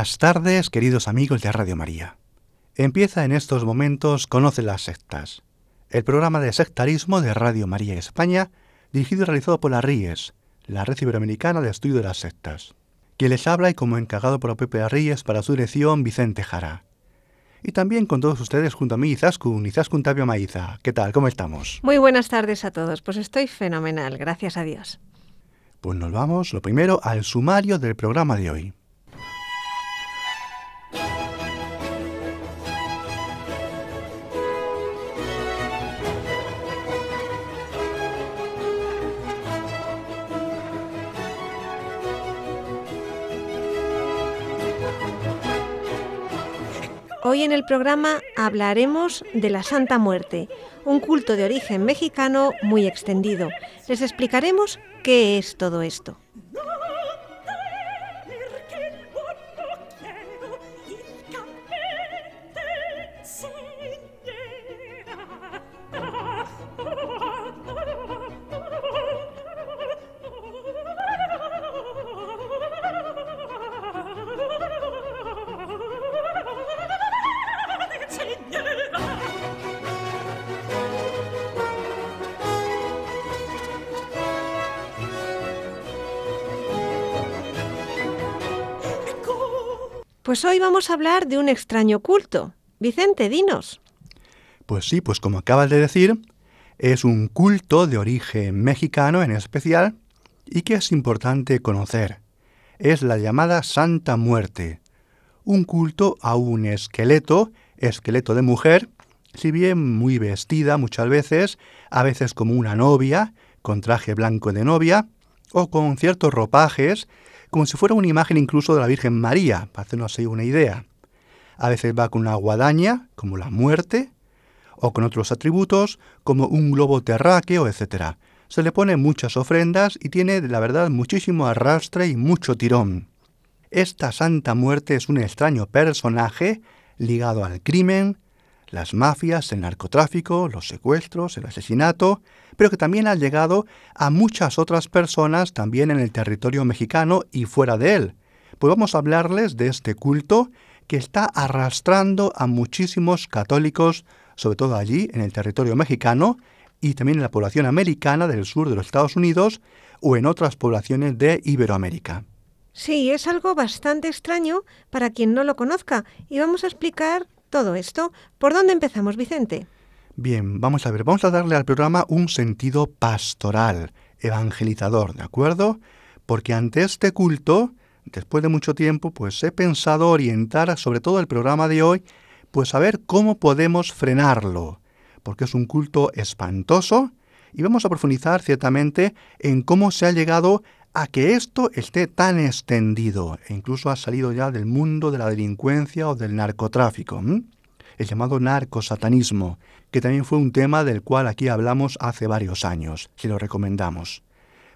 Buenas tardes, queridos amigos de Radio María. Empieza en estos momentos Conoce las sectas, el programa de sectarismo de Radio María España, dirigido y realizado por la RIES, la Red Iberoamericana de Estudio de las Sectas. Quien les habla y como encargado por Pepe Ríes para su dirección, Vicente Jara. Y también con todos ustedes junto a mí, Izaskun, Izaskun Tapio Maiza. ¿Qué tal? ¿Cómo estamos? Muy buenas tardes a todos. Pues estoy fenomenal, gracias a Dios. Pues nos vamos, lo primero, al sumario del programa de hoy. Hoy en el programa hablaremos de la Santa Muerte, un culto de origen mexicano muy extendido. Les explicaremos qué es todo esto. Pues hoy vamos a hablar de un extraño culto. Vicente, dinos. Pues sí, pues como acabas de decir, es un culto de origen mexicano en especial y que es importante conocer. Es la llamada Santa Muerte, un culto a un esqueleto, esqueleto de mujer, si bien muy vestida muchas veces, a veces como una novia, con traje blanco de novia, o con ciertos ropajes como si fuera una imagen incluso de la Virgen María, para hacernos así una idea. A veces va con una guadaña, como la muerte, o con otros atributos, como un globo terráqueo, etc. Se le pone muchas ofrendas y tiene, la verdad, muchísimo arrastre y mucho tirón. Esta Santa Muerte es un extraño personaje ligado al crimen, las mafias, el narcotráfico, los secuestros, el asesinato, pero que también ha llegado a muchas otras personas también en el territorio mexicano y fuera de él. Pues vamos a hablarles de este culto que está arrastrando a muchísimos católicos, sobre todo allí en el territorio mexicano y también en la población americana del sur de los Estados Unidos o en otras poblaciones de Iberoamérica. Sí, es algo bastante extraño para quien no lo conozca y vamos a explicar todo esto. ¿Por dónde empezamos, Vicente? Bien, vamos a ver, vamos a darle al programa un sentido pastoral, evangelizador, ¿de acuerdo? Porque ante este culto, después de mucho tiempo, pues he pensado orientar sobre todo el programa de hoy, pues a ver cómo podemos frenarlo, porque es un culto espantoso y vamos a profundizar ciertamente en cómo se ha llegado a que esto esté tan extendido e incluso ha salido ya del mundo de la delincuencia o del narcotráfico, el llamado narcosatanismo, que también fue un tema del cual aquí hablamos hace varios años, si lo recomendamos.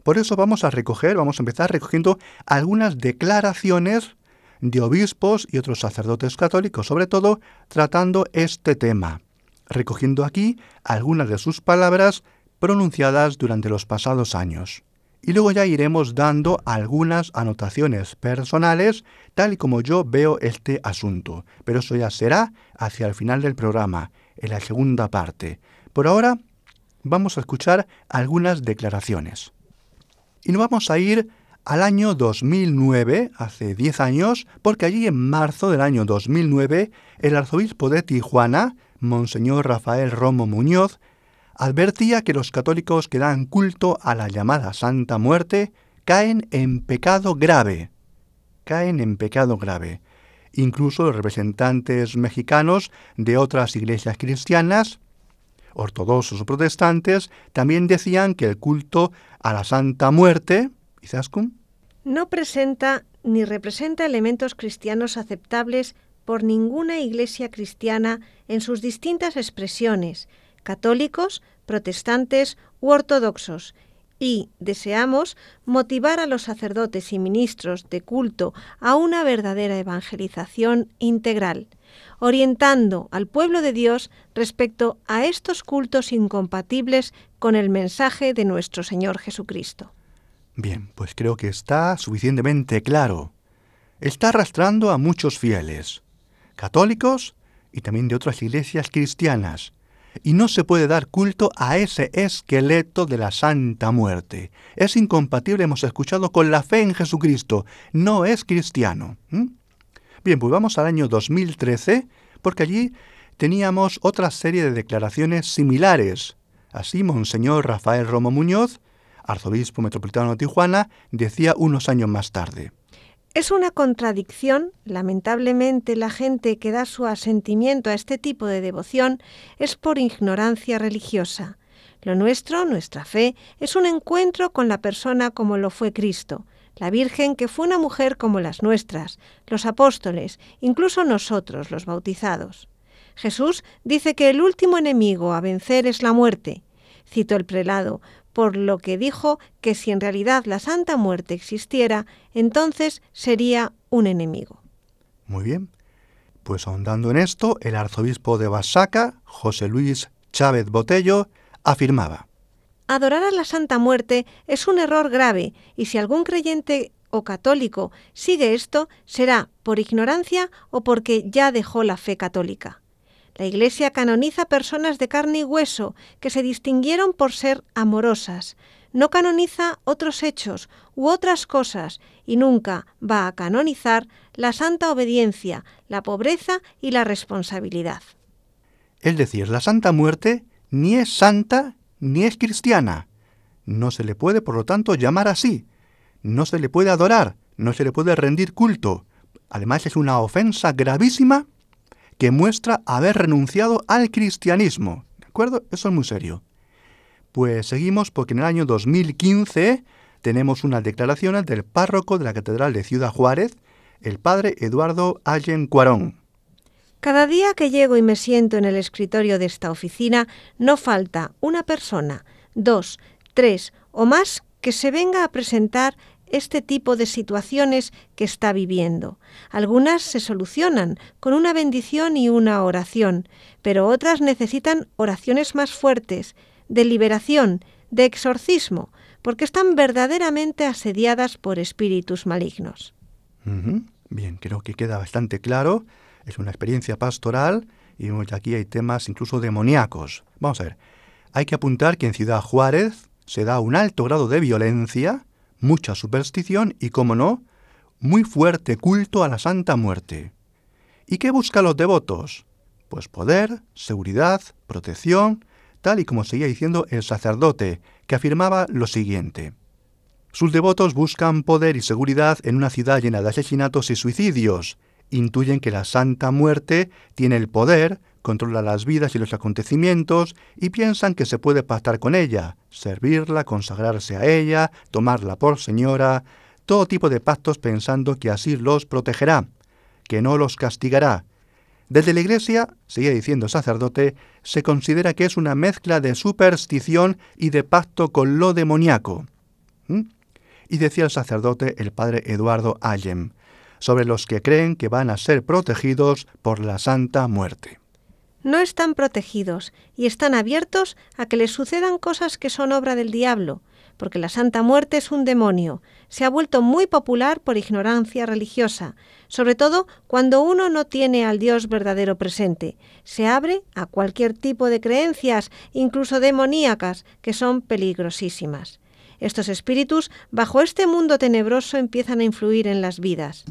Por eso vamos a recoger, vamos a empezar recogiendo algunas declaraciones de obispos y otros sacerdotes católicos, sobre todo tratando este tema, recogiendo aquí algunas de sus palabras pronunciadas durante los pasados años y luego ya iremos dando algunas anotaciones personales tal y como yo veo este asunto. Pero eso ya será hacia el final del programa, en la segunda parte. Por ahora vamos a escuchar algunas declaraciones. Y nos vamos a ir al año 2009, hace 10 años, porque allí en marzo del año 2009 el arzobispo de Tijuana, Monseñor Rafael Romo Muñoz, advertía que los católicos que dan culto a la llamada Santa Muerte caen en pecado grave. Caen en pecado grave. Incluso los representantes mexicanos de otras iglesias cristianas ortodoxos o protestantes también decían que el culto a la Santa Muerte, Izaskun, no presenta ni representa elementos cristianos aceptables por ninguna iglesia cristiana en sus distintas expresiones, católicos, protestantes u ortodoxos, y deseamos motivar a los sacerdotes y ministros de culto a una verdadera evangelización integral, orientando al pueblo de Dios respecto a estos cultos incompatibles con el mensaje de nuestro Señor Jesucristo. Bien, pues creo que está suficientemente claro. Está arrastrando a muchos fieles, católicos y también de otras iglesias cristianas, y no se puede dar culto a ese esqueleto de la Santa Muerte. Es incompatible, hemos escuchado, con la fe en Jesucristo. No es cristiano. Bien, pues vamos al año 2013, porque allí teníamos otra serie de declaraciones similares. Así, Monseñor Rafael Romo Muñoz, arzobispo metropolitano de Tijuana, decía unos años más tarde. Es una contradicción, lamentablemente la gente que da su asentimiento a este tipo de devoción es por ignorancia religiosa. Lo nuestro, nuestra fe, es un encuentro con la persona como lo fue Cristo, la Virgen que fue una mujer como las nuestras, los apóstoles, incluso nosotros, los bautizados. Jesús dice que el último enemigo a vencer es la muerte. Cito el prelado, por lo que dijo que si en realidad la Santa Muerte existiera, entonces sería un enemigo. Muy bien. Pues ahondando en esto, el arzobispo de Basaca, José Luis Chávez Botello, afirmaba. Adorar a la Santa Muerte es un error grave y si algún creyente o católico sigue esto, será por ignorancia o porque ya dejó la fe católica. La Iglesia canoniza personas de carne y hueso que se distinguieron por ser amorosas. No canoniza otros hechos u otras cosas y nunca va a canonizar la santa obediencia, la pobreza y la responsabilidad. Es decir, la Santa Muerte ni es santa ni es cristiana. No se le puede, por lo tanto, llamar así. No se le puede adorar, no se le puede rendir culto. Además es una ofensa gravísima que muestra haber renunciado al cristianismo. ¿De acuerdo? Eso es muy serio. Pues seguimos porque en el año 2015 tenemos unas declaraciones del párroco de la Catedral de Ciudad Juárez, el padre Eduardo Allen Cuarón. Cada día que llego y me siento en el escritorio de esta oficina, no falta una persona, dos, tres o más que se venga a presentar este tipo de situaciones que está viviendo. Algunas se solucionan con una bendición y una oración, pero otras necesitan oraciones más fuertes, de liberación, de exorcismo, porque están verdaderamente asediadas por espíritus malignos. Bien, creo que queda bastante claro. Es una experiencia pastoral y aquí hay temas incluso demoníacos. Vamos a ver. Hay que apuntar que en Ciudad Juárez se da un alto grado de violencia mucha superstición y, como no, muy fuerte culto a la Santa Muerte. ¿Y qué buscan los devotos? Pues poder, seguridad, protección, tal y como seguía diciendo el sacerdote, que afirmaba lo siguiente. Sus devotos buscan poder y seguridad en una ciudad llena de asesinatos y suicidios. Intuyen que la Santa Muerte tiene el poder controla las vidas y los acontecimientos y piensan que se puede pactar con ella, servirla, consagrarse a ella, tomarla por señora, todo tipo de pactos pensando que así los protegerá, que no los castigará. Desde la Iglesia, seguía diciendo el sacerdote, se considera que es una mezcla de superstición y de pacto con lo demoníaco. ¿Mm? Y decía el sacerdote, el padre Eduardo Allem, sobre los que creen que van a ser protegidos por la Santa Muerte no están protegidos y están abiertos a que les sucedan cosas que son obra del diablo, porque la Santa Muerte es un demonio. Se ha vuelto muy popular por ignorancia religiosa, sobre todo cuando uno no tiene al Dios verdadero presente. Se abre a cualquier tipo de creencias, incluso demoníacas, que son peligrosísimas. Estos espíritus, bajo este mundo tenebroso, empiezan a influir en las vidas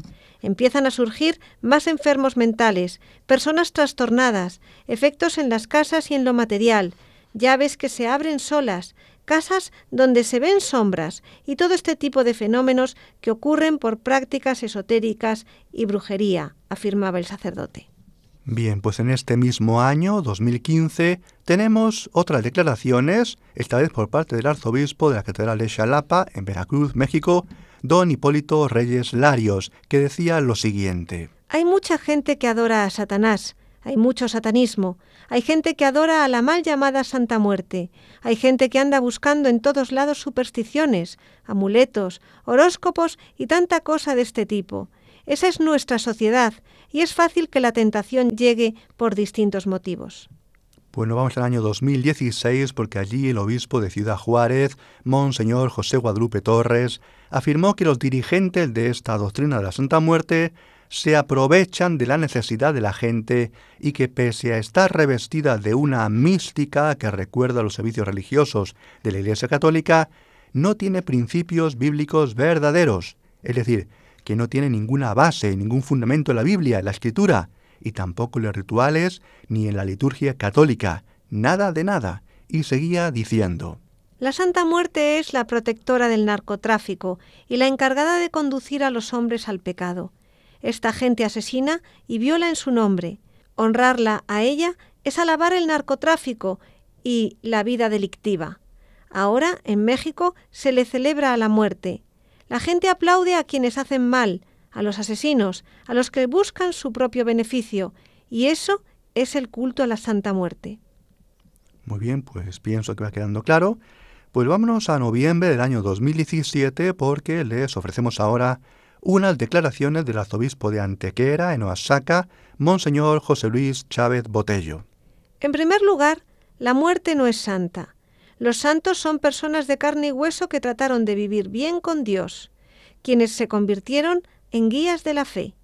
empiezan a surgir más enfermos mentales, personas trastornadas, efectos en las casas y en lo material, llaves que se abren solas, casas donde se ven sombras y todo este tipo de fenómenos que ocurren por prácticas esotéricas y brujería, afirmaba el sacerdote. Bien, pues en este mismo año, 2015, tenemos otras declaraciones, esta vez por parte del arzobispo de la Catedral de Xalapa, en Veracruz, México, don Hipólito Reyes Larios, que decía lo siguiente. Hay mucha gente que adora a Satanás, hay mucho satanismo, hay gente que adora a la mal llamada Santa Muerte, hay gente que anda buscando en todos lados supersticiones, amuletos, horóscopos y tanta cosa de este tipo. Esa es nuestra sociedad y es fácil que la tentación llegue por distintos motivos. Bueno, vamos al año 2016 porque allí el obispo de Ciudad Juárez, Monseñor José Guadalupe Torres, afirmó que los dirigentes de esta doctrina de la Santa Muerte se aprovechan de la necesidad de la gente y que pese a estar revestida de una mística que recuerda los servicios religiosos de la Iglesia Católica, no tiene principios bíblicos verdaderos, es decir, que no tiene ninguna base, ningún fundamento en la Biblia, en la Escritura, y tampoco en los rituales ni en la liturgia católica, nada de nada. Y seguía diciendo, La Santa Muerte es la protectora del narcotráfico y la encargada de conducir a los hombres al pecado. Esta gente asesina y viola en su nombre. Honrarla a ella es alabar el narcotráfico y la vida delictiva. Ahora, en México, se le celebra a la muerte, la gente aplaude a quienes hacen mal, a los asesinos, a los que buscan su propio beneficio, y eso es el culto a la Santa Muerte. Muy bien, pues pienso que va quedando claro. Pues vámonos a noviembre del año 2017 porque les ofrecemos ahora unas declaraciones del arzobispo de Antequera, en Oaxaca, Monseñor José Luis Chávez Botello. En primer lugar, la muerte no es santa. Los santos son personas de carne y hueso que trataron de vivir bien con Dios, quienes se convirtieron en guías de la fe.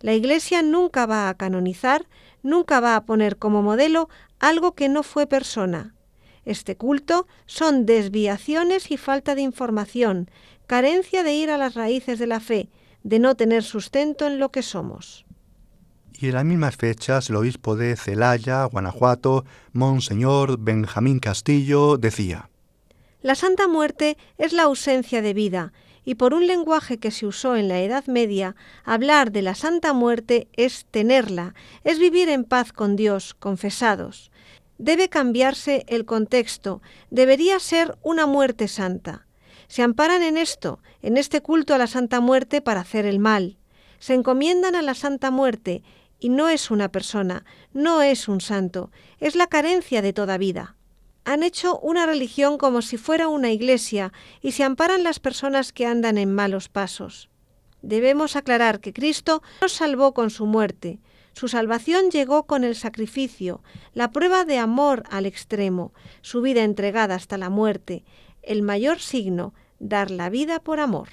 La Iglesia nunca va a canonizar, nunca va a poner como modelo algo que no fue persona. Este culto son desviaciones y falta de información, carencia de ir a las raíces de la fe, de no tener sustento en lo que somos. Y en las mismas fechas el obispo de Celaya, Guanajuato, Monseñor Benjamín Castillo, decía, La Santa Muerte es la ausencia de vida, y por un lenguaje que se usó en la Edad Media, hablar de la Santa Muerte es tenerla, es vivir en paz con Dios, confesados. Debe cambiarse el contexto, debería ser una muerte santa. Se amparan en esto, en este culto a la Santa Muerte para hacer el mal. Se encomiendan a la Santa Muerte y no es una persona, no es un santo, es la carencia de toda vida. Han hecho una religión como si fuera una iglesia y se amparan las personas que andan en malos pasos. Debemos aclarar que Cristo nos salvó con su muerte. Su salvación llegó con el sacrificio, la prueba de amor al extremo, su vida entregada hasta la muerte, el mayor signo, dar la vida por amor.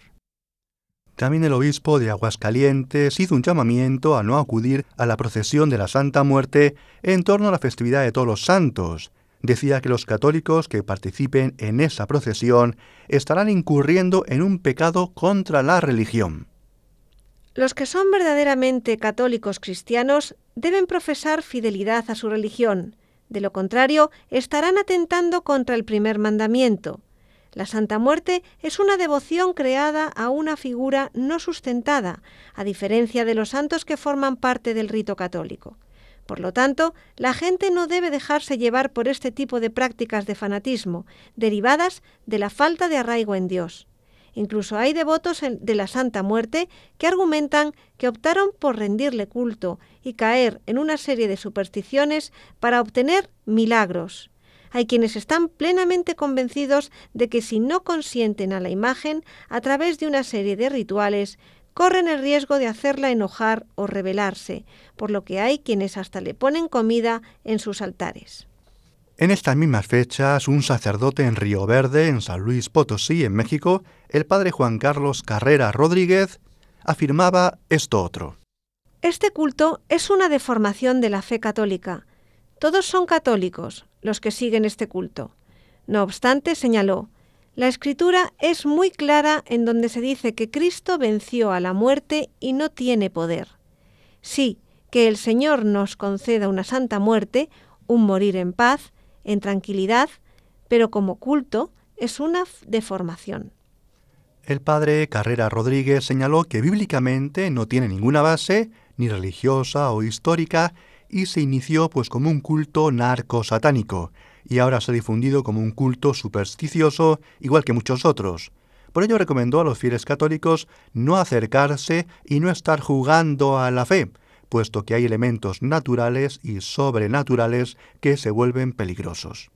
También el obispo de Aguascalientes hizo un llamamiento a no acudir a la procesión de la Santa Muerte en torno a la festividad de todos los santos. Decía que los católicos que participen en esa procesión estarán incurriendo en un pecado contra la religión. Los que son verdaderamente católicos cristianos deben profesar fidelidad a su religión. De lo contrario, estarán atentando contra el primer mandamiento. La Santa Muerte es una devoción creada a una figura no sustentada, a diferencia de los santos que forman parte del rito católico. Por lo tanto, la gente no debe dejarse llevar por este tipo de prácticas de fanatismo, derivadas de la falta de arraigo en Dios. Incluso hay devotos de la Santa Muerte que argumentan que optaron por rendirle culto y caer en una serie de supersticiones para obtener milagros. Hay quienes están plenamente convencidos de que si no consienten a la imagen a través de una serie de rituales, corren el riesgo de hacerla enojar o rebelarse, por lo que hay quienes hasta le ponen comida en sus altares. En estas mismas fechas, un sacerdote en Río Verde, en San Luis Potosí, en México, el padre Juan Carlos Carrera Rodríguez, afirmaba esto otro. Este culto es una deformación de la fe católica. Todos son católicos, los que siguen este culto. No obstante, señaló, la escritura es muy clara en donde se dice que Cristo venció a la muerte y no tiene poder. Sí, que el Señor nos conceda una santa muerte, un morir en paz, en tranquilidad, pero como culto es una deformación. El padre Carrera Rodríguez señaló que bíblicamente no tiene ninguna base, ni religiosa o histórica, y se inició pues como un culto narco-satánico y ahora se ha difundido como un culto supersticioso igual que muchos otros. Por ello recomendó a los fieles católicos no acercarse y no estar jugando a la fe, puesto que hay elementos naturales y sobrenaturales que se vuelven peligrosos.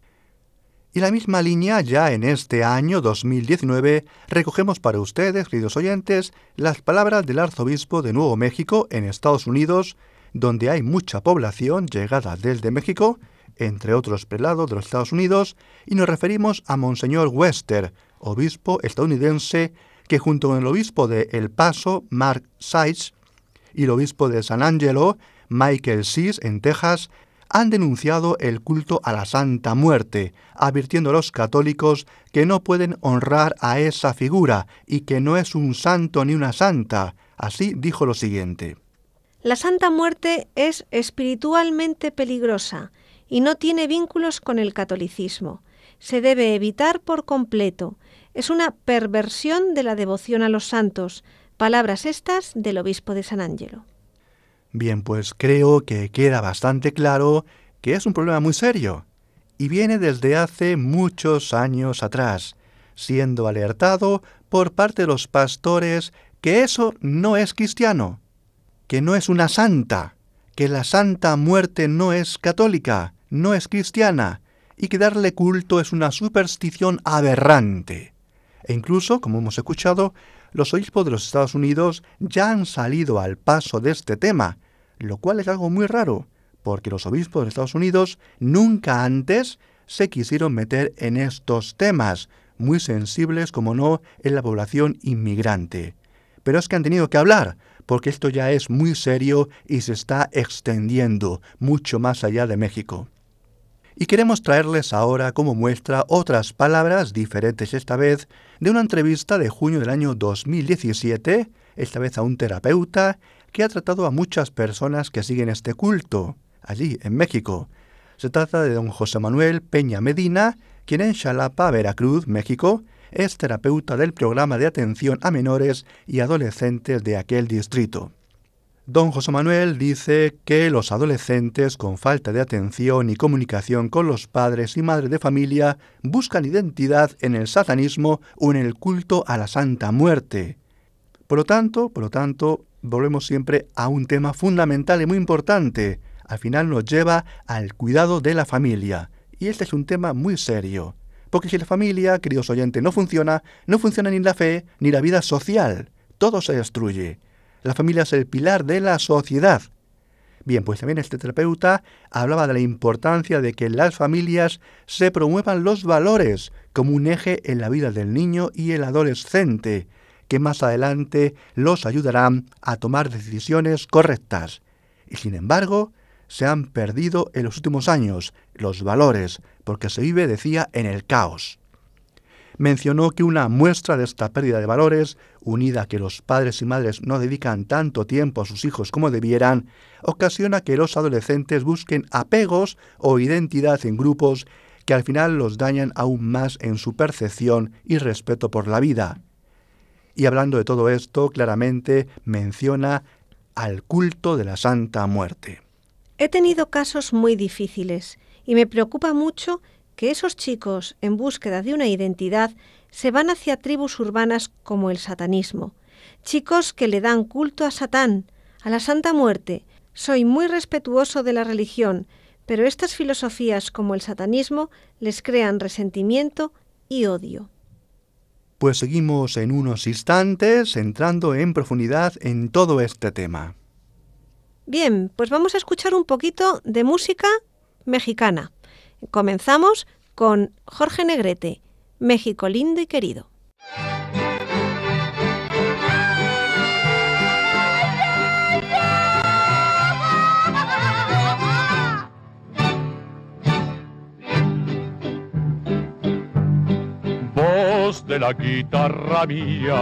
Y la misma línea ya en este año 2019 recogemos para ustedes, queridos oyentes, las palabras del arzobispo de Nuevo México en Estados Unidos, donde hay mucha población llegada desde México, entre otros prelados de los Estados Unidos, y nos referimos a Monseñor Wester, obispo estadounidense, que junto con el obispo de El Paso, Mark Sides, y el obispo de San Angelo, Michael Seas, en Texas, han denunciado el culto a la Santa Muerte, advirtiendo a los católicos que no pueden honrar a esa figura y que no es un santo ni una santa. Así dijo lo siguiente. La Santa Muerte es espiritualmente peligrosa y no tiene vínculos con el catolicismo. Se debe evitar por completo. Es una perversión de la devoción a los santos, Palabras estas del obispo de San Ángelo. Bien, pues creo que queda bastante claro que es un problema muy serio y viene desde hace muchos años atrás, siendo alertado por parte de los pastores que eso no es cristiano, que no es una santa, que la santa muerte no es católica, no es cristiana, y que darle culto es una superstición aberrante. E incluso, como hemos escuchado, los obispos de los Estados Unidos ya han salido al paso de este tema, lo cual es algo muy raro, porque los obispos de Estados Unidos nunca antes se quisieron meter en estos temas, muy sensibles como no en la población inmigrante. Pero es que han tenido que hablar, porque esto ya es muy serio y se está extendiendo mucho más allá de México. Y queremos traerles ahora como muestra otras palabras, diferentes esta vez, de una entrevista de junio del año 2017, esta vez a un terapeuta, que ha tratado a muchas personas que siguen este culto, allí, en México. Se trata de don José Manuel Peña Medina, quien en Xalapa, Veracruz, México, es terapeuta del programa de atención a menores y adolescentes de aquel distrito. Don José Manuel dice que los adolescentes con falta de atención y comunicación con los padres y madres de familia buscan identidad en el satanismo o en el culto a la Santa Muerte. Por lo tanto, por lo tanto, volvemos siempre a un tema fundamental y muy importante. Al final nos lleva al cuidado de la familia. Y este es un tema muy serio. Porque si la familia, queridos oyentes, no funciona, no funciona ni la fe ni la vida social. Todo se destruye. La familia es el pilar de la sociedad. Bien, pues también este terapeuta hablaba de la importancia de que en las familias se promuevan los valores como un eje en la vida del niño y el adolescente, que más adelante los ayudarán a tomar decisiones correctas. Y sin embargo, se han perdido en los últimos años los valores, porque se vive, decía, en el caos mencionó que una muestra de esta pérdida de valores, unida a que los padres y madres no dedican tanto tiempo a sus hijos como debieran, ocasiona que los adolescentes busquen apegos o identidad en grupos que al final los dañan aún más en su percepción y respeto por la vida. Y hablando de todo esto, claramente menciona al culto de la Santa Muerte. He tenido casos muy difíciles y me preocupa mucho que esos chicos, en búsqueda de una identidad, se van hacia tribus urbanas como el satanismo. Chicos que le dan culto a Satán, a la Santa Muerte. Soy muy respetuoso de la religión, pero estas filosofías como el satanismo les crean resentimiento y odio. Pues seguimos en unos instantes entrando en profundidad en todo este tema. Bien, pues vamos a escuchar un poquito de música mexicana. Comenzamos con Jorge Negrete, México lindo y querido. Voz de la guitarra mía,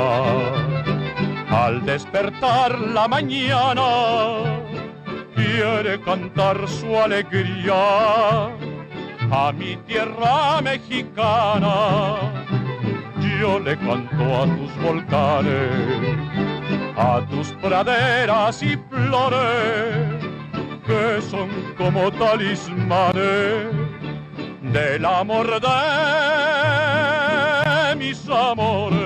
al despertar la mañana, quiere cantar su alegría a mi tierra mexicana. Yo le canto a tus volcanes, a tus praderas y flores, que son como talismanes del amor de mis amores.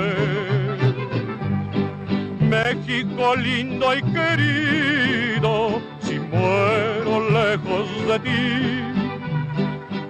México lindo y querido, si muero lejos de ti,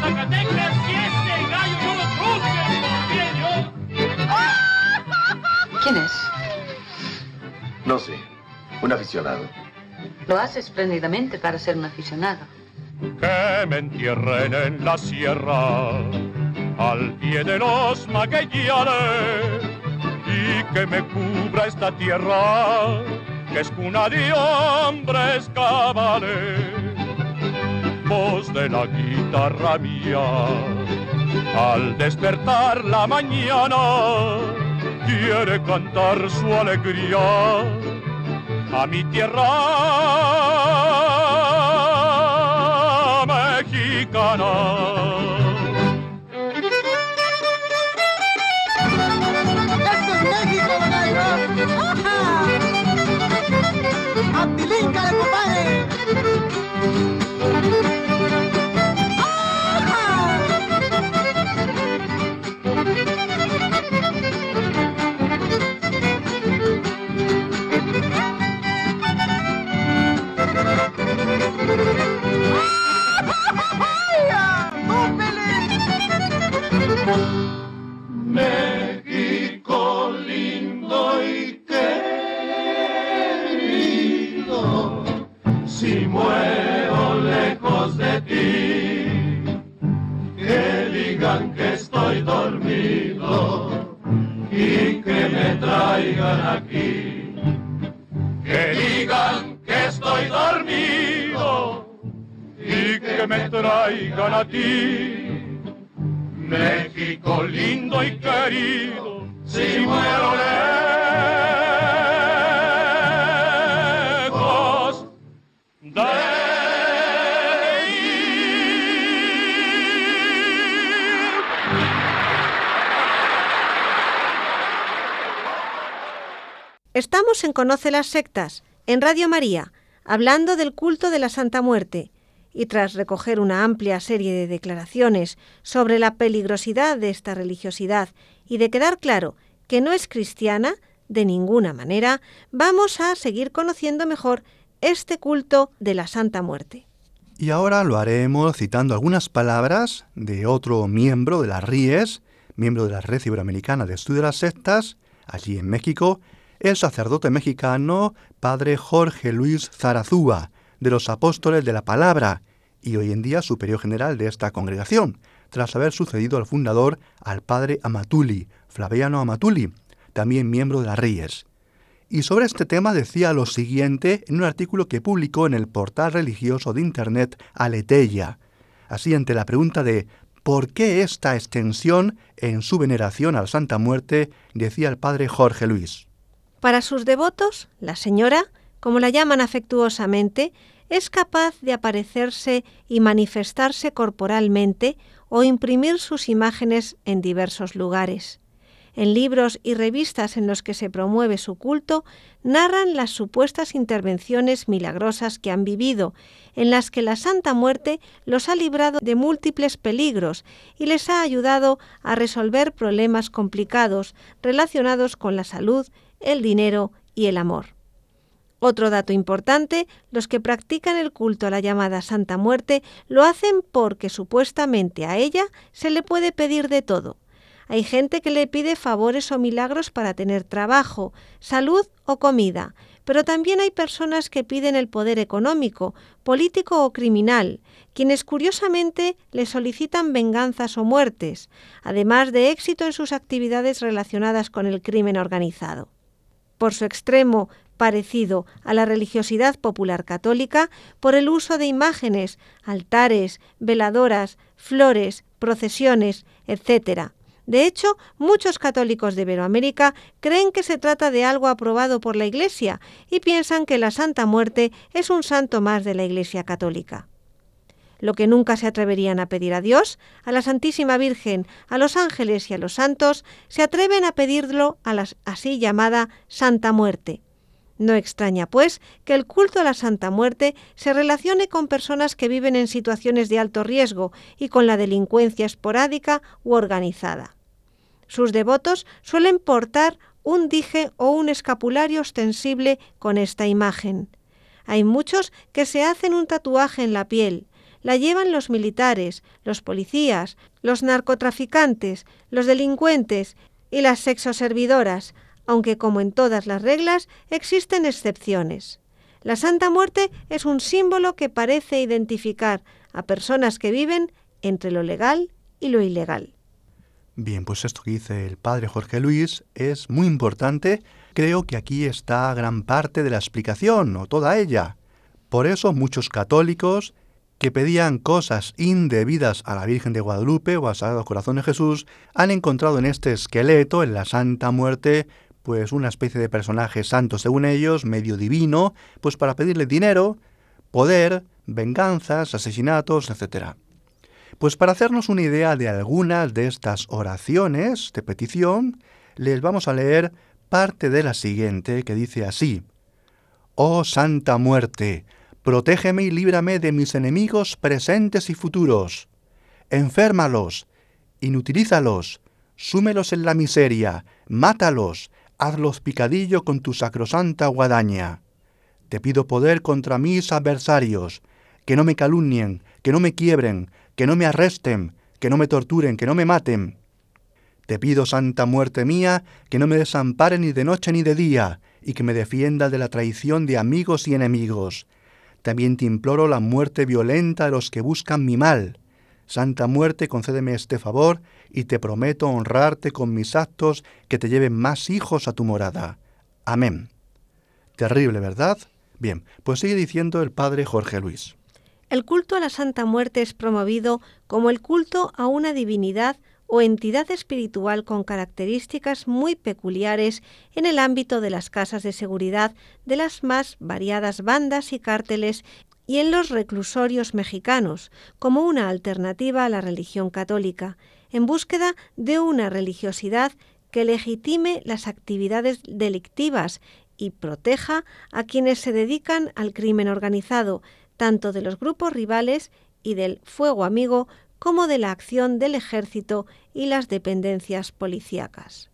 Zacatecas y este gallo no lo juzguen, ¿Quién es? No sé, un aficionado. Lo hace espléndidamente para ser un aficionado. que me entierren en la sierra al pie de los maguellanes y que me cubra esta tierra que es cuna de hombres cabales voz de la guitarra mía. Al despertar la mañana quiere cantar su alegría. A mi tierra traigan a ti. México lindo y querido, si muero lejos de. Estamos en Conoce las Sectas, en Radio María, hablando del culto de la Santa Muerte, y tras recoger una amplia serie de declaraciones sobre la peligrosidad de esta religiosidad y de quedar claro que no es cristiana de ninguna manera, vamos a seguir conociendo mejor este culto de la Santa Muerte. Y ahora lo haremos citando algunas palabras de otro miembro de las RIES, miembro de la Red Iberoamericana de Estudio de las Sectas, allí en México, el sacerdote mexicano Padre Jorge Luis Zarazúa, de los Apóstoles de la Palabra, y hoy en día superior general de esta congregación, tras haber sucedido al fundador, al Padre Amatuli, Flaviano Amatuli, también miembro de las RIES. Y sobre este tema decía lo siguiente en un artículo que publicó en el portal religioso de Internet Aleteia. Así ante la pregunta de ¿por qué esta extensión en su veneración a la Santa Muerte? decía el padre Jorge Luis. Para sus devotos, la señora, como la llaman afectuosamente, es capaz de aparecerse y manifestarse corporalmente o imprimir sus imágenes en diversos lugares. En libros y revistas en los que se promueve su culto, narran las supuestas intervenciones milagrosas que han vivido, en las que la Santa Muerte los ha librado de múltiples peligros y les ha ayudado a resolver problemas complicados relacionados con la salud, el dinero y el amor. Otro dato importante, los que practican el culto a la llamada Santa Muerte lo hacen porque supuestamente a ella se le puede pedir de todo. Hay gente que le pide favores o milagros para tener trabajo, salud o comida, pero también hay personas que piden el poder económico, político o criminal, quienes curiosamente le solicitan venganzas o muertes, además de éxito en sus actividades relacionadas con el crimen organizado. Por su extremo parecido a la religiosidad popular católica por el uso de imágenes, altares, veladoras, flores, procesiones, etc. De hecho, muchos católicos de Iberoamérica creen que se trata de algo aprobado por la Iglesia y piensan que la Santa Muerte es un santo más de la Iglesia católica. Lo que nunca se atreverían a pedir a Dios, a la Santísima Virgen, a los ángeles y a los santos, se atreven a pedirlo a la así llamada Santa Muerte. No extraña, pues, que el culto a la Santa Muerte se relacione con personas que viven en situaciones de alto riesgo y con la delincuencia esporádica u organizada. Sus devotos suelen portar un dije o un escapulario ostensible con esta imagen. Hay muchos que se hacen un tatuaje en la piel, la llevan los militares, los policías, los narcotraficantes, los delincuentes y las sexoservidoras, aunque como en todas las reglas existen excepciones. La Santa Muerte es un símbolo que parece identificar a personas que viven entre lo legal y lo ilegal. Bien, pues esto que dice el padre Jorge Luis es muy importante. Creo que aquí está gran parte de la explicación, o toda ella. Por eso muchos católicos que pedían cosas indebidas a la Virgen de Guadalupe o al Sagrado Corazón de Jesús han encontrado en este esqueleto, en la Santa Muerte, pues una especie de personaje santo según ellos, medio divino, pues para pedirle dinero, poder, venganzas, asesinatos, etc. Pues para hacernos una idea de algunas de estas oraciones de petición, les vamos a leer parte de la siguiente que dice así. Oh Santa Muerte, protégeme y líbrame de mis enemigos presentes y futuros. Enférmalos, inutilízalos, súmelos en la miseria, mátalos, hazlos picadillo con tu sacrosanta guadaña. Te pido poder contra mis adversarios, que no me calumnien, que no me quiebren, que no me arresten, que no me torturen, que no me maten. Te pido, Santa Muerte mía, que no me desampare ni de noche ni de día, y que me defienda de la traición de amigos y enemigos. También te imploro la muerte violenta de los que buscan mi mal. Santa Muerte, concédeme este favor, y te prometo honrarte con mis actos que te lleven más hijos a tu morada. Amén. Terrible, ¿verdad? Bien, pues sigue diciendo el padre Jorge Luis. El culto a la Santa Muerte es promovido como el culto a una divinidad o entidad espiritual con características muy peculiares en el ámbito de las casas de seguridad de las más variadas bandas y cárteles y en los reclusorios mexicanos, como una alternativa a la religión católica, en búsqueda de una religiosidad que legitime las actividades delictivas y proteja a quienes se dedican al crimen organizado, tanto de los grupos rivales y del fuego amigo como de la acción del ejército y las dependencias policíacas.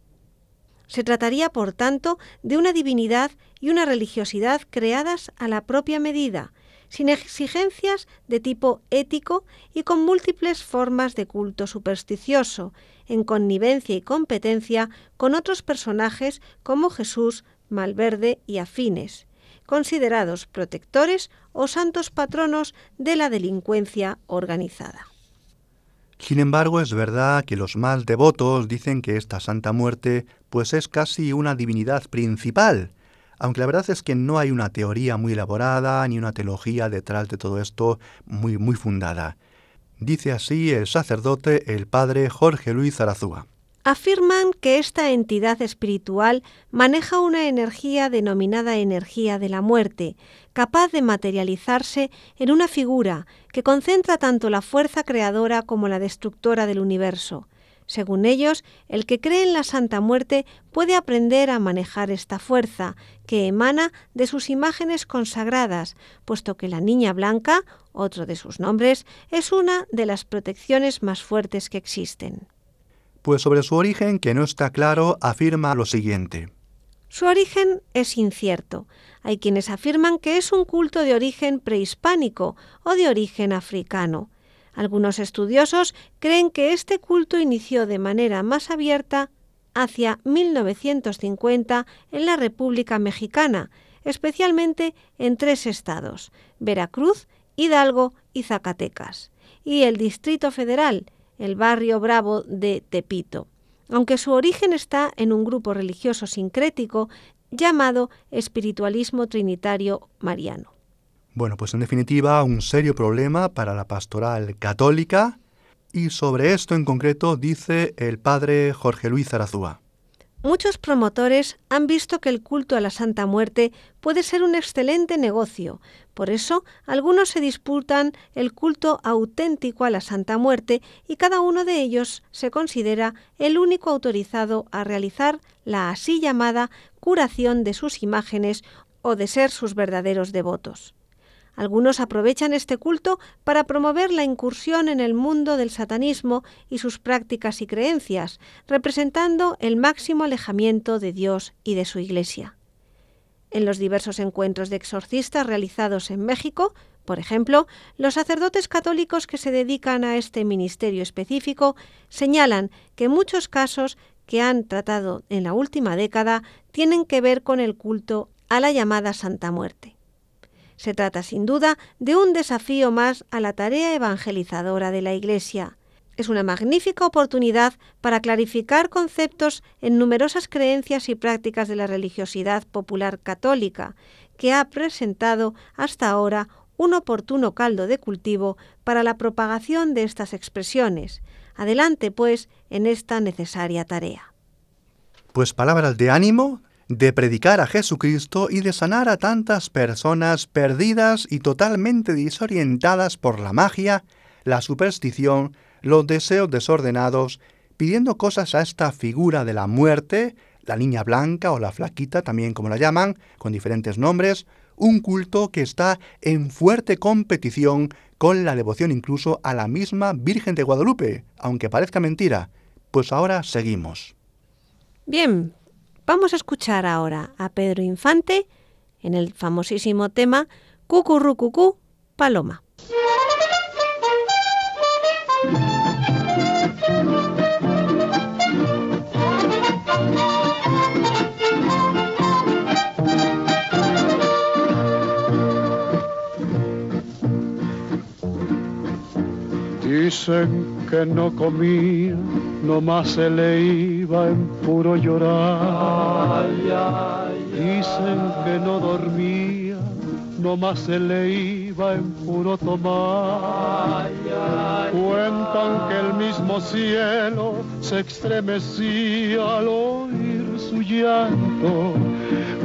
Se trataría, por tanto, de una divinidad y una religiosidad creadas a la propia medida, sin exigencias de tipo ético y con múltiples formas de culto supersticioso, en connivencia y competencia con otros personajes como Jesús, Malverde y afines, considerados protectores o santos patronos de la delincuencia organizada. Sin embargo, es verdad que los más devotos dicen que esta Santa Muerte pues es casi una divinidad principal, aunque la verdad es que no hay una teoría muy elaborada ni una teología detrás de todo esto muy muy fundada. Dice así el sacerdote el padre Jorge Luis Zarazúa afirman que esta entidad espiritual maneja una energía denominada energía de la muerte, capaz de materializarse en una figura que concentra tanto la fuerza creadora como la destructora del universo. Según ellos, el que cree en la Santa Muerte puede aprender a manejar esta fuerza, que emana de sus imágenes consagradas, puesto que la Niña Blanca, otro de sus nombres, es una de las protecciones más fuertes que existen. Pues sobre su origen, que no está claro, afirma lo siguiente. Su origen es incierto. Hay quienes afirman que es un culto de origen prehispánico o de origen africano. Algunos estudiosos creen que este culto inició de manera más abierta hacia 1950 en la República Mexicana, especialmente en tres estados, Veracruz, Hidalgo y Zacatecas, y el Distrito Federal, el barrio bravo de Tepito. Aunque su origen está en un grupo religioso sincrético llamado espiritualismo trinitario mariano. Bueno, pues en definitiva, un serio problema para la pastoral católica y sobre esto en concreto dice el padre Jorge Luis Zarazúa. Muchos promotores han visto que el culto a la Santa Muerte puede ser un excelente negocio. Por eso, algunos se disputan el culto auténtico a la Santa Muerte y cada uno de ellos se considera el único autorizado a realizar la así llamada curación de sus imágenes o de ser sus verdaderos devotos. Algunos aprovechan este culto para promover la incursión en el mundo del satanismo y sus prácticas y creencias, representando el máximo alejamiento de Dios y de su Iglesia. En los diversos encuentros de exorcistas realizados en México, por ejemplo, los sacerdotes católicos que se dedican a este ministerio específico señalan que muchos casos que han tratado en la última década tienen que ver con el culto a la llamada Santa Muerte. Se trata sin duda de un desafío más a la tarea evangelizadora de la Iglesia. Es una magnífica oportunidad para clarificar conceptos en numerosas creencias y prácticas de la religiosidad popular católica, que ha presentado hasta ahora un oportuno caldo de cultivo para la propagación de estas expresiones. Adelante, pues, en esta necesaria tarea. Pues palabras de ánimo, de predicar a Jesucristo y de sanar a tantas personas perdidas y totalmente desorientadas por la magia, la superstición, los deseos desordenados, pidiendo cosas a esta figura de la muerte, la niña blanca o la flaquita, también como la llaman, con diferentes nombres, un culto que está en fuerte competición con la devoción incluso a la misma Virgen de Guadalupe, aunque parezca mentira. Pues ahora seguimos. Bien, Vamos a escuchar ahora a Pedro Infante en el famosísimo tema Cucurrucucú Paloma. Dicen que no comía más se le iba en puro llorar. Dicen que no dormía, más se le iba en puro tomar. Cuentan que el mismo cielo se estremecía al oír su llanto.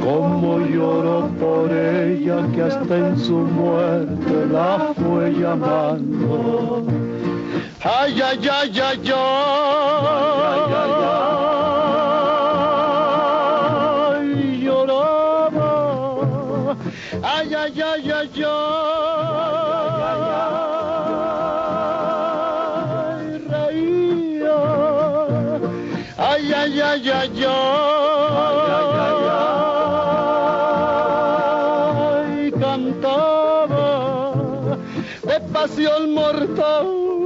Como lloró por ella que hasta en su muerte la fue llamando Ay, ay, ay, ay, ay. Ay, lloraba. Ay, ay, ay, ay, ay. Reía. Ay, ay, ay, ay, ay. Cantaba de pasión mortal.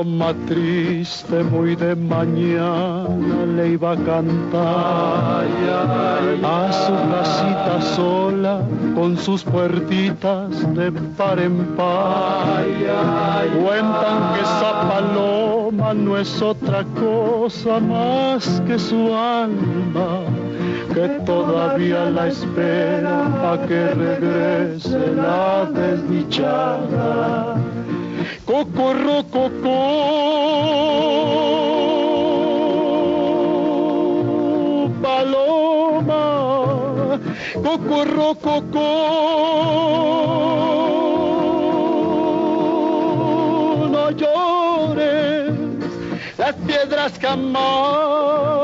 Paloma triste muy de mañana le iba a cantar. A su casita sola con sus puertitas de par en par. Cuentan que esa paloma no es otra cosa más que su alma que todavía la espera a que regrese la desdichada cocorrococó. Paloma, cocorrococó. No llores, las piedras jamás.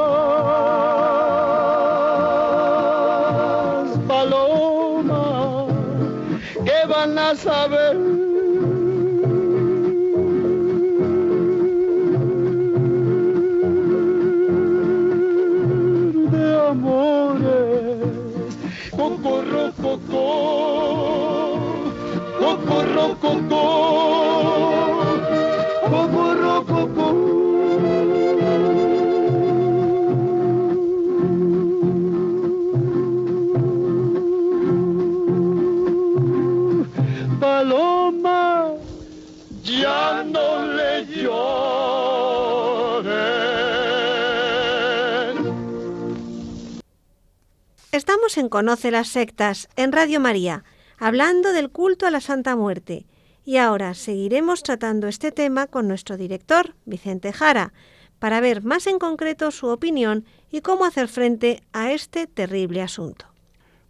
Conoce las Sectas, en Radio María, hablando del culto a la Santa Muerte. Y ahora seguiremos tratando este tema con nuestro director, Vicente Jara, para ver más en concreto su opinión y cómo hacer frente a este terrible asunto.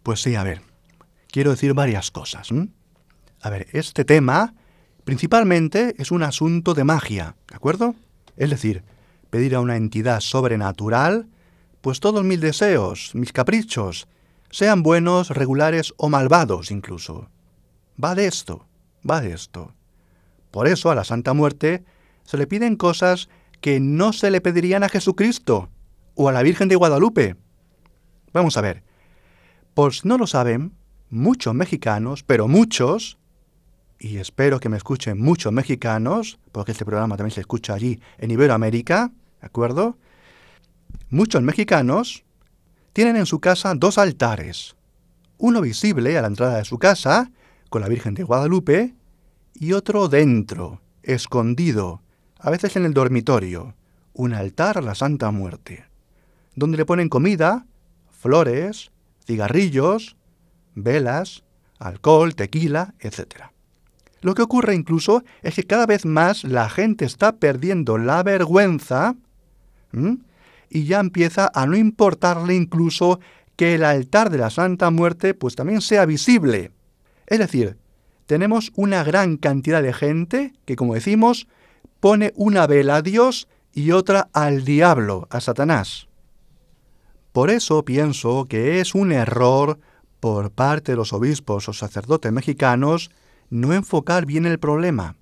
Pues sí, a ver, quiero decir varias cosas. A ver, este tema principalmente es un asunto de magia, ¿de acuerdo? Es decir, pedir a una entidad sobrenatural, pues todos mis deseos, mis caprichos, sean buenos, regulares o malvados incluso. Va de esto, va de esto. Por eso a la Santa Muerte se le piden cosas que no se le pedirían a Jesucristo o a la Virgen de Guadalupe. Vamos a ver. Por si no lo saben, muchos mexicanos, pero muchos, y espero que me escuchen muchos mexicanos, porque este programa también se escucha allí en Iberoamérica, ¿de acuerdo? Muchos mexicanos tienen en su casa dos altares. Uno visible a la entrada de su casa, con la Virgen de Guadalupe, y otro dentro, escondido, a veces en el dormitorio, un altar a la Santa Muerte, donde le ponen comida, flores, cigarrillos, velas, alcohol, tequila, etc. Lo que ocurre incluso es que cada vez más la gente está perdiendo la vergüenza. Y ya empieza a no importarle incluso que el altar de la Santa Muerte pues también sea visible. Es decir, tenemos una gran cantidad de gente que, como decimos, pone una vela a Dios y otra al diablo, a Satanás. Por eso pienso que es un error por parte de los obispos o sacerdotes mexicanos no enfocar bien el problema.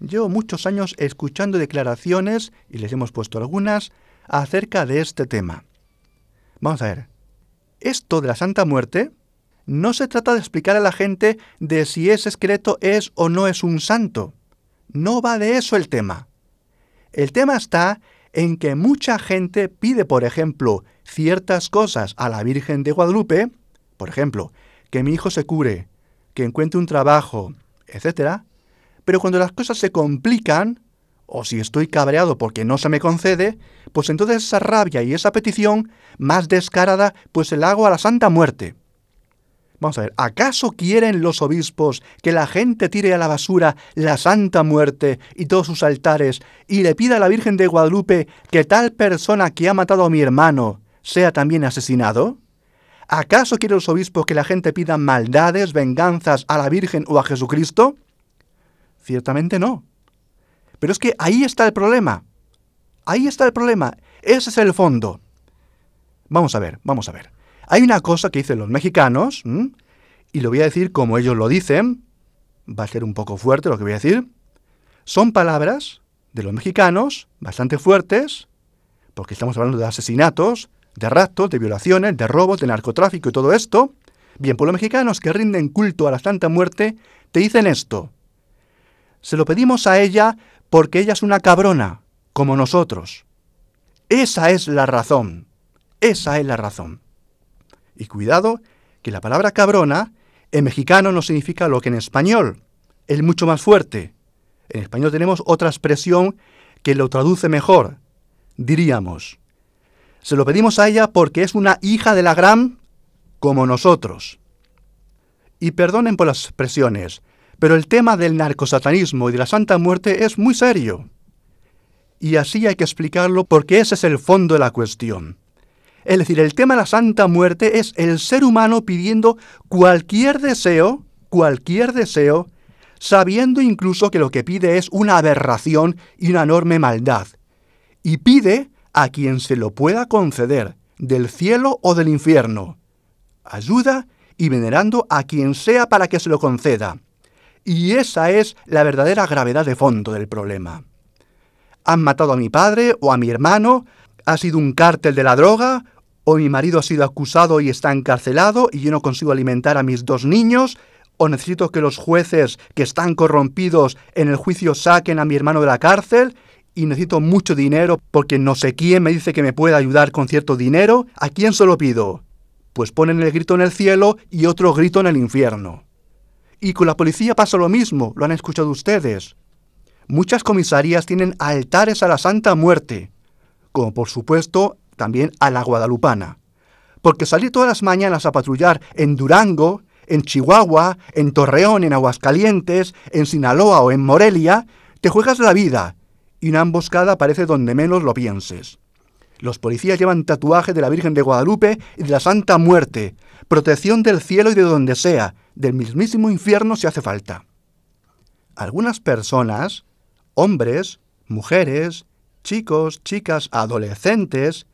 Llevo muchos años escuchando declaraciones, y les hemos puesto algunas, acerca de este tema. Vamos a ver. Esto de la Santa Muerte no se trata de explicar a la gente de si ese esqueleto es o no es un santo. No va de eso el tema. El tema está en que mucha gente pide, por ejemplo, ciertas cosas a la Virgen de Guadalupe, por ejemplo, que mi hijo se cure, que encuentre un trabajo, etc. Pero cuando las cosas se complican, o si estoy cabreado porque no se me concede, pues entonces esa rabia y esa petición más descarada, pues se la hago a la Santa Muerte. Vamos a ver, ¿acaso quieren los obispos que la gente tire a la basura la Santa Muerte y todos sus altares y le pida a la Virgen de Guadalupe que tal persona que ha matado a mi hermano sea también asesinado? ¿Acaso quieren los obispos que la gente pida maldades, venganzas a la Virgen o a Jesucristo? Ciertamente no. Pero es que ahí está el problema. Ahí está el problema. Ese es el fondo. Vamos a ver, vamos a ver. Hay una cosa que dicen los mexicanos, y lo voy a decir como ellos lo dicen, va a ser un poco fuerte lo que voy a decir. Son palabras de los mexicanos bastante fuertes, porque estamos hablando de asesinatos, de raptos, de violaciones, de robos, de narcotráfico y todo esto. Bien, por los mexicanos que rinden culto a la Santa Muerte, te dicen esto. Se lo pedimos a ella porque ella es una cabrona, como nosotros. Esa es la razón. Esa es la razón. Y cuidado, que la palabra cabrona en mexicano no significa lo que en español. Es mucho más fuerte. En español tenemos otra expresión que lo traduce mejor. Diríamos, se lo pedimos a ella porque es una hija de la gran como nosotros. Y perdonen por las expresiones, pero el tema del narcosatanismo y de la Santa Muerte es muy serio. Y así hay que explicarlo porque ese es el fondo de la cuestión. Es decir, el tema de la Santa Muerte es el ser humano pidiendo cualquier deseo, cualquier deseo, sabiendo incluso que lo que pide es una aberración y una enorme maldad. Y pide a quien se lo pueda conceder, del cielo o del infierno. Ayuda y venerando a quien sea para que se lo conceda. Y esa es la verdadera gravedad de fondo del problema. Han matado a mi padre o a mi hermano, ha sido un cártel de la droga, o mi marido ha sido acusado y está encarcelado y yo no consigo alimentar a mis dos niños, o necesito que los jueces que están corrompidos en el juicio saquen a mi hermano de la cárcel, y necesito mucho dinero porque no sé quién me dice que me puede ayudar con cierto dinero, ¿a quién se lo pido? Pues ponen el grito en el cielo y otro grito en el infierno. Y con la policía pasa lo mismo, lo han escuchado ustedes. muchas comisarías tienen altares a la Santa Muerte, como por supuesto también a la Guadalupana. Porque salir todas las mañanas a patrullar en Durango, en Chihuahua, en Torreón, en Aguascalientes, en Sinaloa o en Morelia, te juegas la vida y una emboscada aparece donde menos lo pienses. Los policías llevan tatuaje de la Virgen de Guadalupe y de la Santa Muerte, protección del cielo y de donde sea, del mismísimo infierno si hace falta. Algunas personas, hombres, mujeres, chicos, chicas, adolescentes,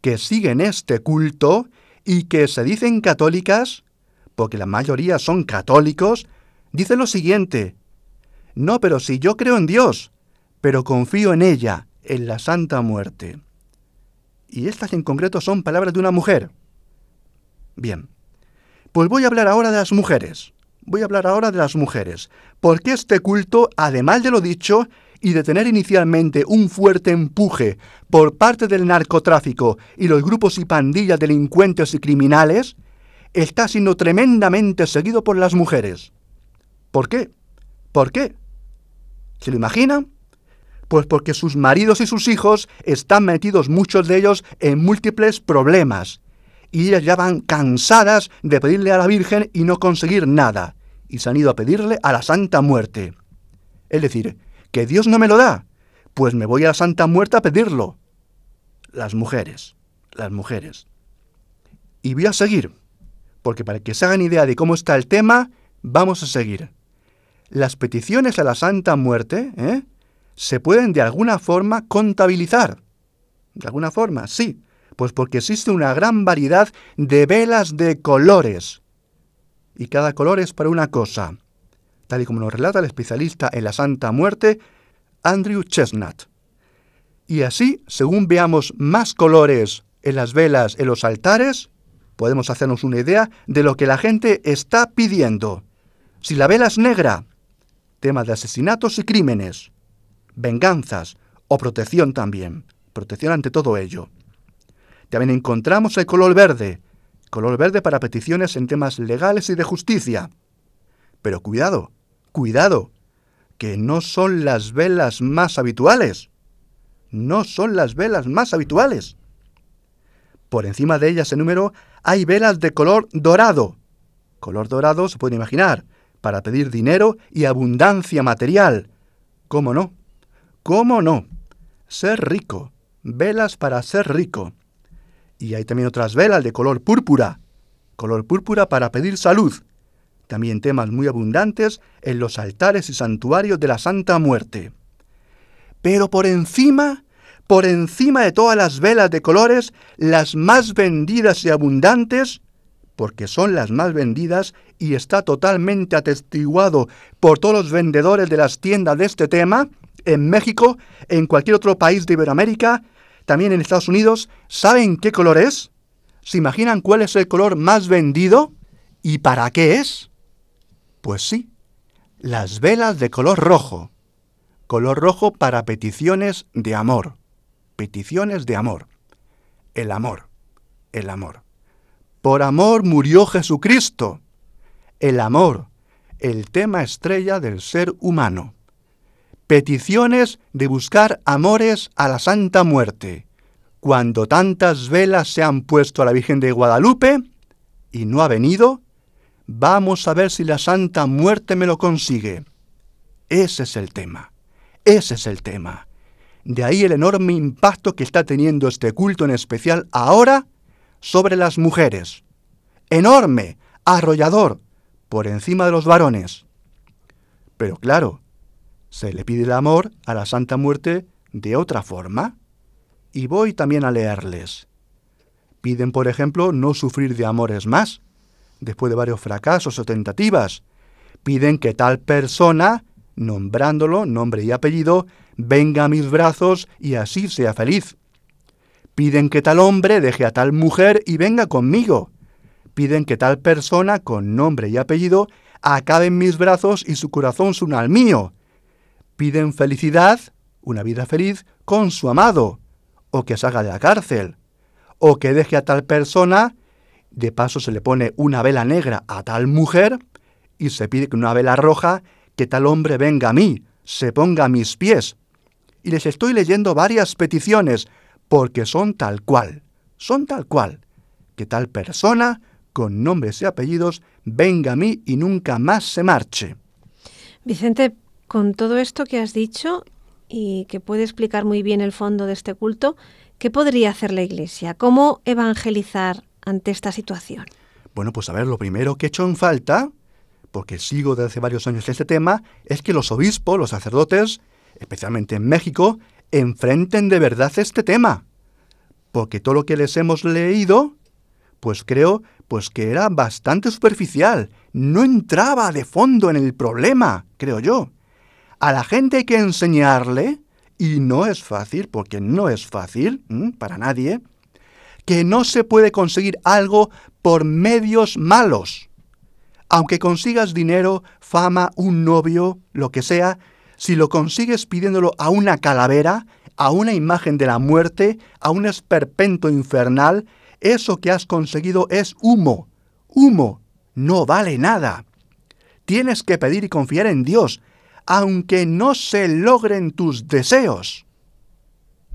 que siguen este culto y que se dicen católicas, porque la mayoría son católicos, dicen lo siguiente, no, pero si yo creo en Dios, pero confío en ella, en la Santa Muerte y estas en concreto son palabras de una mujer. Bien, pues voy a hablar ahora de las mujeres. Voy a hablar ahora de las mujeres, porque este culto, además de lo dicho, y de tener inicialmente un fuerte empuje por parte del narcotráfico y los grupos y pandillas delincuentes y criminales, está siendo tremendamente seguido por las mujeres. ¿Por qué? ¿Por qué? ¿Se lo imaginan? Pues porque sus maridos y sus hijos están metidos muchos de ellos en múltiples problemas. Y ellas ya van cansadas de pedirle a la Virgen y no conseguir nada. Y se han ido a pedirle a la Santa Muerte. Es decir, que Dios no me lo da. Pues me voy a la Santa Muerte a pedirlo. Las mujeres, las mujeres. Y voy a seguir, porque para que se hagan idea de cómo está el tema, vamos a seguir. Las peticiones a la Santa Muerte, ¿eh? se pueden de alguna forma contabilizar. De alguna forma, sí, pues porque existe una gran variedad de velas de colores. Y cada color es para una cosa, tal y como nos relata el especialista en la Santa Muerte, Andrew Chestnut. Y así, según veamos más colores en las velas en los altares, podemos hacernos una idea de lo que la gente está pidiendo. Si la vela es negra, tema de asesinatos y crímenes venganzas o protección también. Protección ante todo ello. También encontramos el color verde, color verde para peticiones en temas legales y de justicia. Pero cuidado, cuidado, que no son las velas más habituales. No son las velas más habituales. Por encima de ellas en número hay velas de color dorado. Color dorado se puede imaginar, para pedir dinero y abundancia material. ¿Cómo no? ¿Cómo no? Ser rico. Velas para ser rico. Y hay también otras velas de color púrpura. Color púrpura para pedir salud. También temas muy abundantes en los altares y santuarios de la Santa Muerte. Pero por encima, por encima de todas las velas de colores, las más vendidas y abundantes, porque son las más vendidas y está totalmente atestiguado por todos los vendedores de las tiendas de este tema, en México, en cualquier otro país de Iberoamérica, también en Estados Unidos, ¿saben qué color es? ¿Se imaginan cuál es el color más vendido? ¿Y para qué es? Pues sí, las velas de color rojo. Color rojo para peticiones de amor. Peticiones de amor. El amor. El amor. Por amor murió Jesucristo. El amor. El tema estrella del ser humano peticiones de buscar amores a la Santa Muerte. Cuando tantas velas se han puesto a la Virgen de Guadalupe y no ha venido, vamos a ver si la Santa Muerte me lo consigue. Ese es el tema. Ese es el tema. De ahí el enorme impacto que está teniendo este culto en especial ahora sobre las mujeres. Enorme, arrollador, por encima de los varones. Pero claro, se le pide el amor a la Santa Muerte de otra forma. Y voy también a leerles. Piden, por ejemplo, no sufrir de amores más, después de varios fracasos o tentativas. Piden que tal persona, nombrándolo, nombre y apellido, venga a mis brazos y así sea feliz. Piden que tal hombre deje a tal mujer y venga conmigo. Piden que tal persona, con nombre y apellido, acabe en mis brazos y su corazón una al mío piden felicidad, una vida feliz, con su amado, o que salga de la cárcel, o que deje a tal persona, de paso se le pone una vela negra a tal mujer, y se pide que una vela roja, que tal hombre venga a mí, se ponga a mis pies. Y les estoy leyendo varias peticiones, porque son tal cual, son tal cual, que tal persona, con nombres y apellidos, venga a mí y nunca más se marche. Vicente, con todo esto que has dicho y que puede explicar muy bien el fondo de este culto, ¿qué podría hacer la Iglesia? ¿Cómo evangelizar ante esta situación? Bueno, pues a ver, lo primero que he hecho en falta, porque sigo desde hace varios años este tema, es que los obispos, los sacerdotes, especialmente en México, enfrenten de verdad este tema. Porque todo lo que les hemos leído, pues creo pues que era bastante superficial, no entraba de fondo en el problema, creo yo. A la gente hay que enseñarle, y no es fácil, porque no es fácil para nadie, que no se puede conseguir algo por medios malos. Aunque consigas dinero, fama, un novio, lo que sea, si lo consigues pidiéndolo a una calavera, a una imagen de la muerte, a un esperpento infernal, eso que has conseguido es humo. Humo. No vale nada. Tienes que pedir y confiar en Dios, aunque no se logren tus deseos.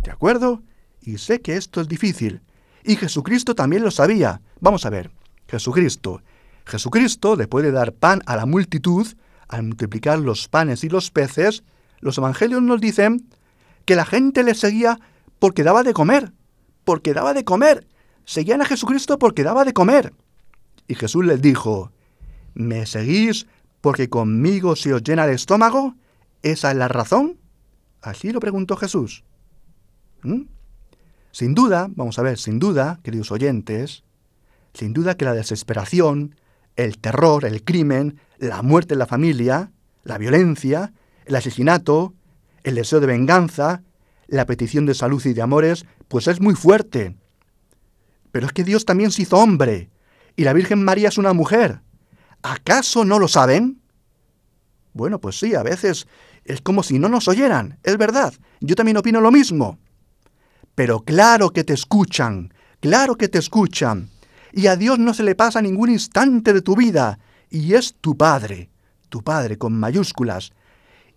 ¿De acuerdo? Y sé que esto es difícil. Y Jesucristo también lo sabía. Vamos a ver. Jesucristo. Jesucristo, después de dar pan a la multitud, al multiplicar los panes y los peces, los evangelios nos dicen que la gente le seguía porque daba de comer, porque daba de comer. Seguían a Jesucristo porque daba de comer. Y Jesús les dijo, ¿me seguís porque conmigo se os llena el estómago? ¿Esa es la razón? Así lo preguntó Jesús. ¿Mm? Sin duda, vamos a ver, sin duda, queridos oyentes, sin duda que la desesperación, el terror, el crimen, la muerte en la familia, la violencia, el asesinato, el deseo de venganza, la petición de salud y de amores, pues es muy fuerte. Pero es que Dios también se hizo hombre, y la Virgen María es una mujer. ¿Acaso no lo saben? Bueno, pues sí, a veces es como si no nos oyeran, es verdad, yo también opino lo mismo. Pero claro que te escuchan, claro que te escuchan, y a Dios no se le pasa ningún instante de tu vida, y es tu Padre, tu Padre con mayúsculas.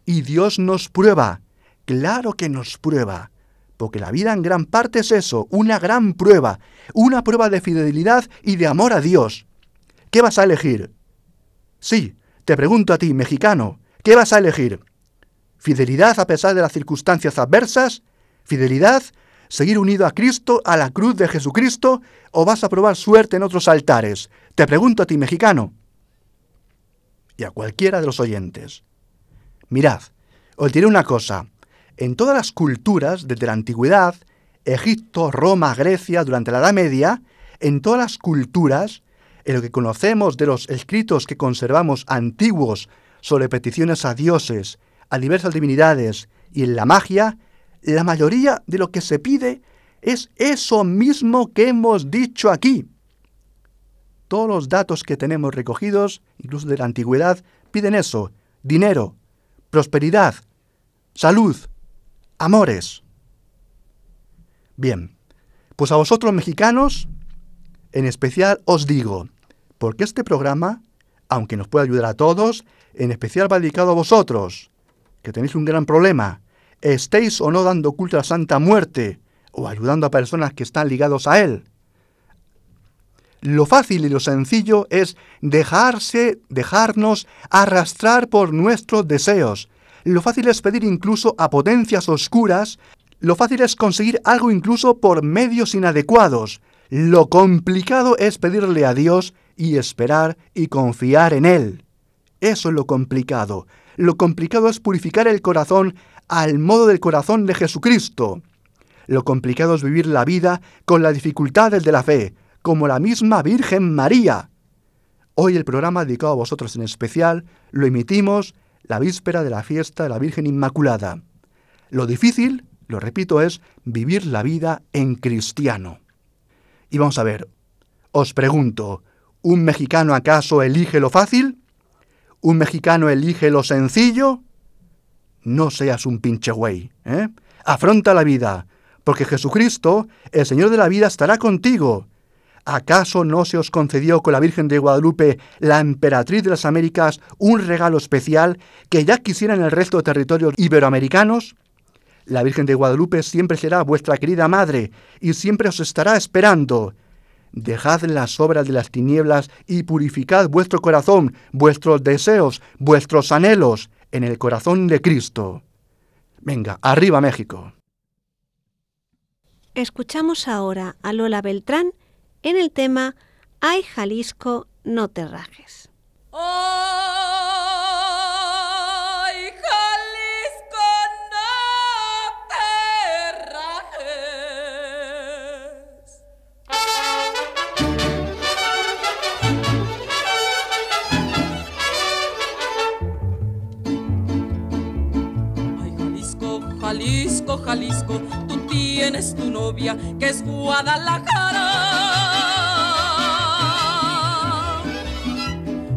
Y Dios nos prueba, claro que nos prueba, porque la vida en gran parte es eso, una gran prueba, una prueba de fidelidad y de amor a Dios. ¿Qué vas a elegir? Sí, te pregunto a ti, mexicano, ¿qué vas a elegir? ¿Fidelidad a pesar de las circunstancias adversas? ¿Fidelidad? ¿Seguir unido a Cristo, a la cruz de Jesucristo? ¿O vas a probar suerte en otros altares? Te pregunto a ti, mexicano y a cualquiera de los oyentes. Mirad, os diré una cosa. En todas las culturas, desde la antigüedad, Egipto, Roma, Grecia, durante la Edad Media, en todas las culturas, en lo que conocemos de los escritos que conservamos antiguos sobre peticiones a dioses, a diversas divinidades y en la magia, la mayoría de lo que se pide es eso mismo que hemos dicho aquí todos los datos que tenemos recogidos, incluso de la antigüedad, piden eso, dinero, prosperidad, salud, amores. Bien, pues a vosotros mexicanos, en especial os digo, porque este programa, aunque nos puede ayudar a todos, en especial va dedicado a vosotros, que tenéis un gran problema, estéis o no dando culto a Santa Muerte, o ayudando a personas que están ligados a Él. Lo fácil y lo sencillo es dejarse, dejarnos arrastrar por nuestros deseos. Lo fácil es pedir incluso a potencias oscuras. Lo fácil es conseguir algo incluso por medios inadecuados. Lo complicado es pedirle a Dios y esperar y confiar en Él. Eso es lo complicado. Lo complicado es purificar el corazón al modo del corazón de Jesucristo. Lo complicado es vivir la vida con las dificultades de la fe, como la misma Virgen María. Hoy el programa dedicado a vosotros en especial lo emitimos la víspera de la fiesta de la Virgen Inmaculada. Lo difícil, lo repito, es vivir la vida en cristiano. Y vamos a ver, os pregunto, ¿un mexicano acaso elige lo fácil? ¿Un mexicano elige lo sencillo? No seas un pinche güey, ¿eh? Afronta la vida, porque Jesucristo, el Señor de la vida, estará contigo ¿Acaso no se os concedió con la Virgen de Guadalupe, la emperatriz de las Américas, un regalo especial que ya quisieran el resto de territorios iberoamericanos? La Virgen de Guadalupe siempre será vuestra querida madre y siempre os estará esperando. Dejad las obras de las tinieblas y purificad vuestro corazón, vuestros deseos, vuestros anhelos en el corazón de Cristo. Venga, arriba México. Escuchamos ahora a Lola Beltrán en el tema Ay Jalisco, no te rajes. Ay, Jalisco, tú tienes tu novia que es Guadalajara.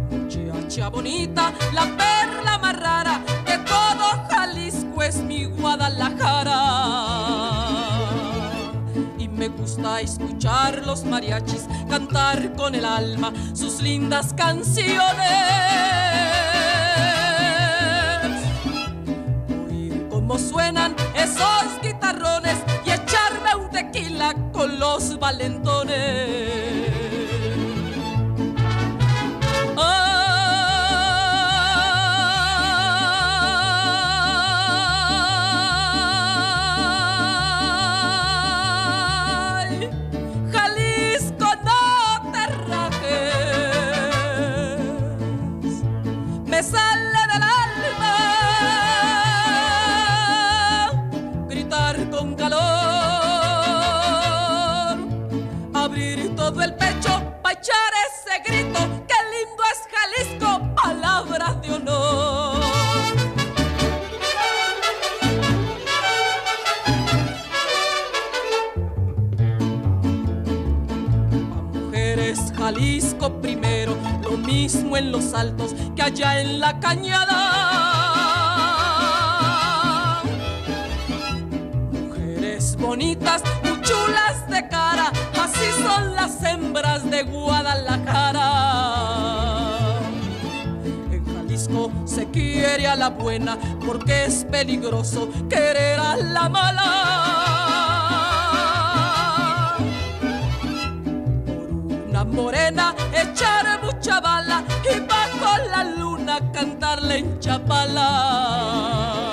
Muchacha bonita, la perla más rara de todo Jalisco es mi Guadalajara. Y me gusta escuchar los mariachis cantar con el alma sus lindas canciones. Cómo suenan esos guitarrones y echarme un tequila con los valentones. Primero, lo mismo en los altos que allá en la cañada. Mujeres bonitas, muy chulas de cara, así son las hembras de Guadalajara. En Jalisco se quiere a la buena porque es peligroso querer a la mala. Morena echar mucha bala y bajo la luna cantarle en chapala.